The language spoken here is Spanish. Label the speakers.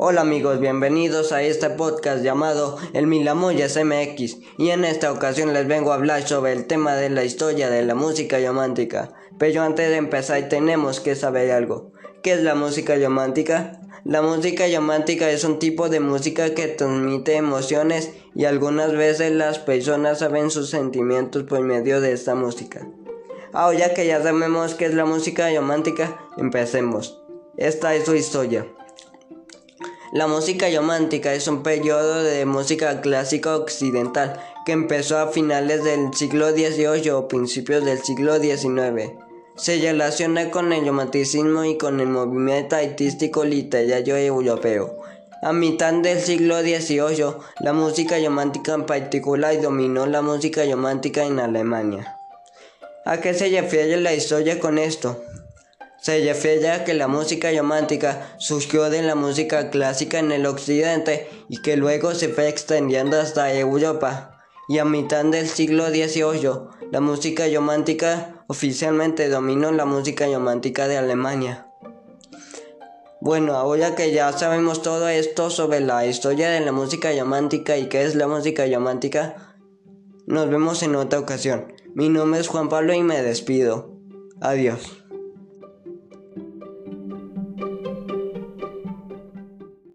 Speaker 1: Hola amigos, bienvenidos a este podcast llamado El Milamoyas MX y en esta ocasión les vengo a hablar sobre el tema de la historia de la música romántica. Pero antes de empezar tenemos que saber algo. ¿Qué es la música romántica? La música romántica es un tipo de música que transmite emociones y algunas veces las personas saben sus sentimientos por medio de esta música. Ahora que ya sabemos qué es la música romántica, empecemos. Esta es su historia. La música romántica es un periodo de música clásica occidental que empezó a finales del siglo XVIII o principios del siglo XIX. Se relaciona con el romanticismo y con el movimiento artístico literario europeo. A mitad del siglo XVIII, la música romántica en particular dominó la música romántica en Alemania. ¿A qué se refiere la historia con esto? Se refiere a que la música romántica surgió de la música clásica en el occidente y que luego se fue extendiendo hasta Europa. Y a mitad del siglo XVIII, la música romántica oficialmente dominó la música romántica de Alemania. Bueno, ahora que ya sabemos todo esto sobre la historia de la música romántica y qué es la música romántica, nos vemos en otra ocasión. Mi nombre es Juan Pablo y me despido. Adiós.